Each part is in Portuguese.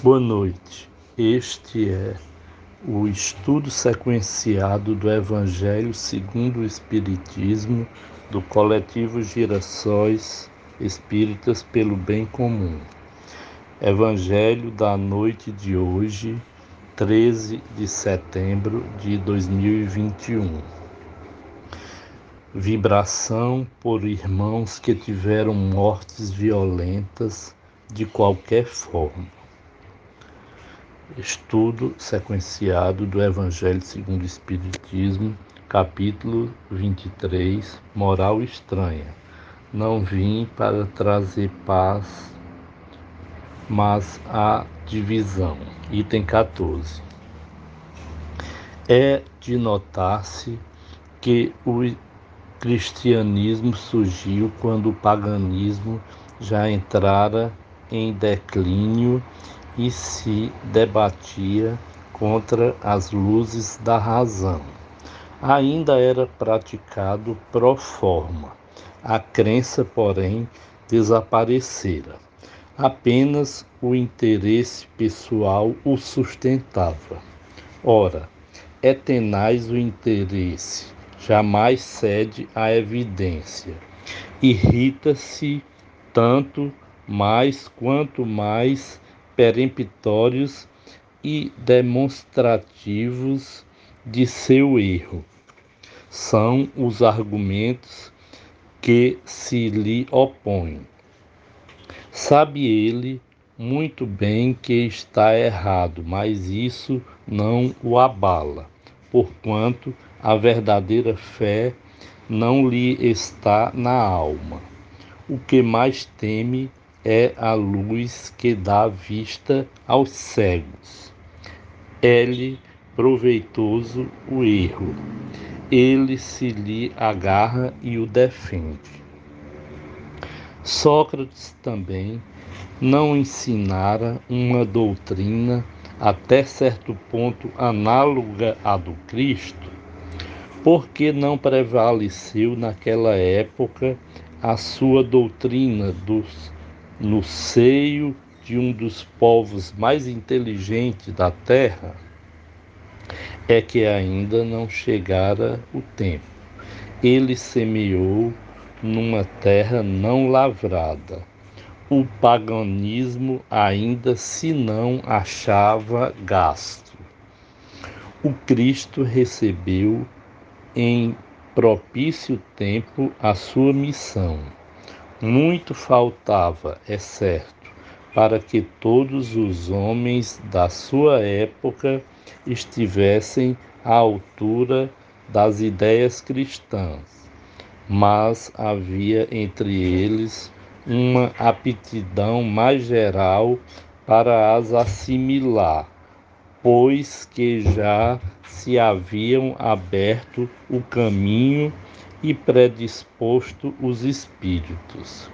Boa noite. Este é o estudo sequenciado do Evangelho segundo o Espiritismo do coletivo Girassóis Espíritas pelo Bem Comum. Evangelho da noite de hoje, 13 de setembro de 2021. Vibração por irmãos que tiveram mortes violentas de qualquer forma. Estudo sequenciado do Evangelho segundo o Espiritismo, capítulo 23, Moral Estranha. Não vim para trazer paz, mas a divisão. Item 14. É de notar-se que o cristianismo surgiu quando o paganismo já entrara em declínio e se debatia contra as luzes da razão. Ainda era praticado pro forma. A crença, porém, desaparecera. Apenas o interesse pessoal o sustentava. Ora, é tenaz o interesse, jamais cede à evidência. Irrita-se tanto mais quanto mais peremptórios e demonstrativos de seu erro. São os argumentos que se lhe opõem. Sabe ele muito bem que está errado, mas isso não o abala, porquanto a verdadeira fé não lhe está na alma. O que mais teme é a luz que dá vista aos cegos. É-lhe proveitoso o erro, ele se lhe agarra e o defende. Sócrates também não ensinara uma doutrina até certo ponto análoga à do Cristo, porque não prevaleceu naquela época a sua doutrina dos no seio de um dos povos mais inteligentes da terra, é que ainda não chegara o tempo. Ele semeou numa terra não lavrada. O paganismo ainda se não achava gasto. O Cristo recebeu em propício tempo a sua missão muito faltava, é certo, para que todos os homens da sua época estivessem à altura das ideias cristãs, mas havia entre eles uma aptidão mais geral para as assimilar, pois que já se haviam aberto o caminho e predisposto os espíritos.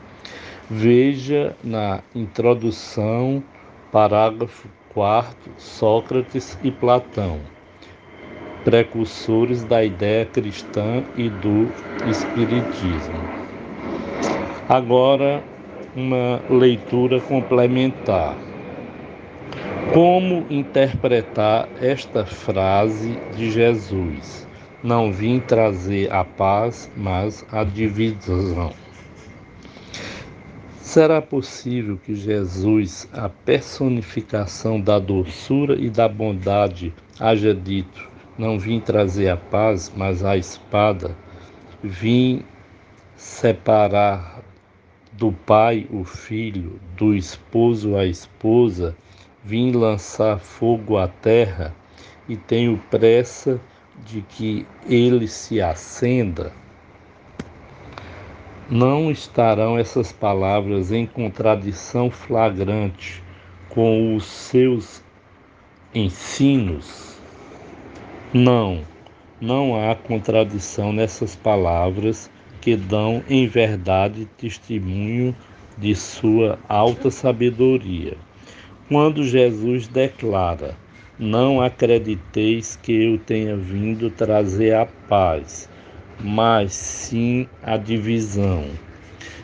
Veja na introdução, parágrafo 4, Sócrates e Platão, precursores da ideia cristã e do espiritismo. Agora, uma leitura complementar. Como interpretar esta frase de Jesus? Não vim trazer a paz, mas a divisão. Será possível que Jesus, a personificação da doçura e da bondade, haja dito: Não vim trazer a paz, mas a espada? Vim separar do pai o filho, do esposo a esposa, vim lançar fogo à terra e tenho pressa de que ele se acenda, não estarão essas palavras em contradição flagrante com os seus ensinos? Não, não há contradição nessas palavras que dão em verdade testemunho de sua alta sabedoria. Quando Jesus declara: não acrediteis que eu tenha vindo trazer a paz, mas sim a divisão.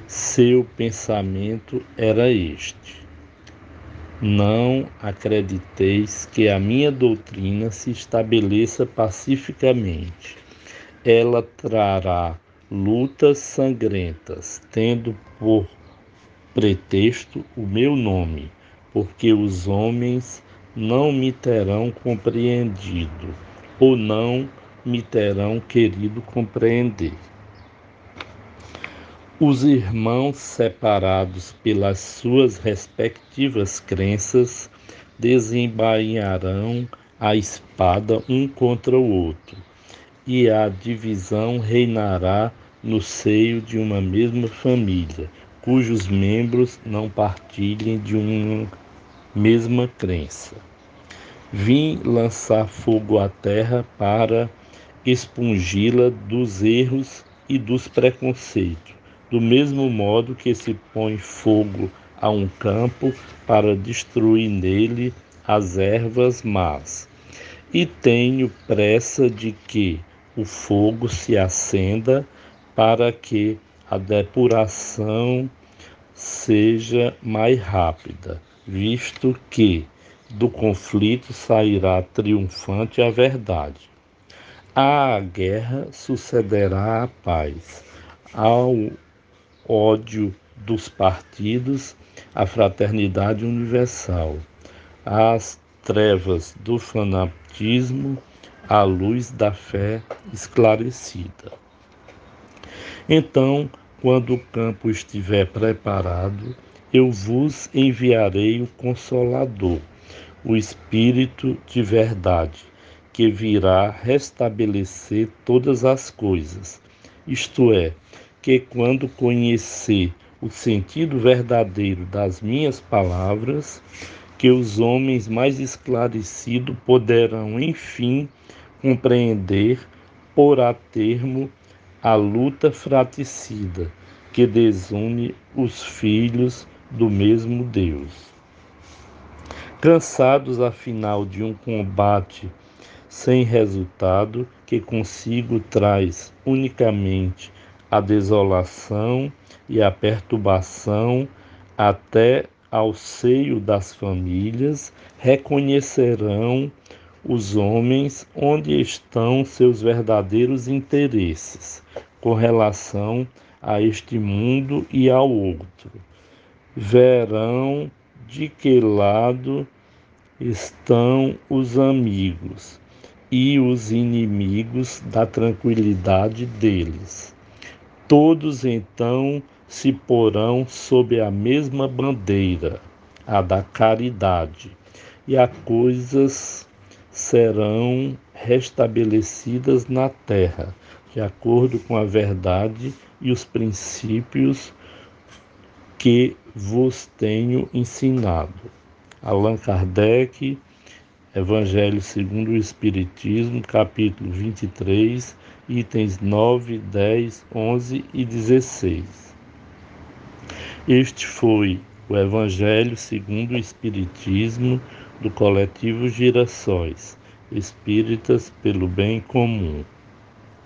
Seu pensamento era este. Não acrediteis que a minha doutrina se estabeleça pacificamente. Ela trará lutas sangrentas, tendo por pretexto o meu nome, porque os homens não me terão compreendido, ou não me terão querido compreender. Os irmãos separados pelas suas respectivas crenças desembainharão a espada um contra o outro, e a divisão reinará no seio de uma mesma família, cujos membros não partilhem de uma mesma crença. Vim lançar fogo à terra para expungi-la dos erros e dos preconceitos, do mesmo modo que se põe fogo a um campo para destruir nele as ervas más. E tenho pressa de que o fogo se acenda para que a depuração seja mais rápida, visto que do conflito sairá triunfante a verdade. À guerra sucederá a paz, ao ódio dos partidos, a fraternidade universal, às trevas do fanatismo, a luz da fé esclarecida. Então, quando o campo estiver preparado, eu vos enviarei o Consolador, o Espírito de verdade, que virá restabelecer todas as coisas. Isto é, que quando conhecer o sentido verdadeiro das minhas palavras, que os homens mais esclarecidos poderão, enfim, compreender por a termo a luta fraticida que desune os filhos do mesmo Deus. Cansados afinal de um combate sem resultado, que consigo traz unicamente a desolação e a perturbação até ao seio das famílias, reconhecerão os homens onde estão seus verdadeiros interesses com relação a este mundo e ao outro. Verão de que lado estão os amigos e os inimigos da tranquilidade deles. Todos então se porão sob a mesma bandeira, a da caridade, e as coisas serão restabelecidas na terra, de acordo com a verdade e os princípios que vos tenho ensinado. Allan Kardec, Evangelho segundo o Espiritismo, capítulo 23, itens 9, 10, 11 e 16. Este foi o Evangelho segundo o Espiritismo do coletivo Girassóis, Espíritas pelo Bem Comum.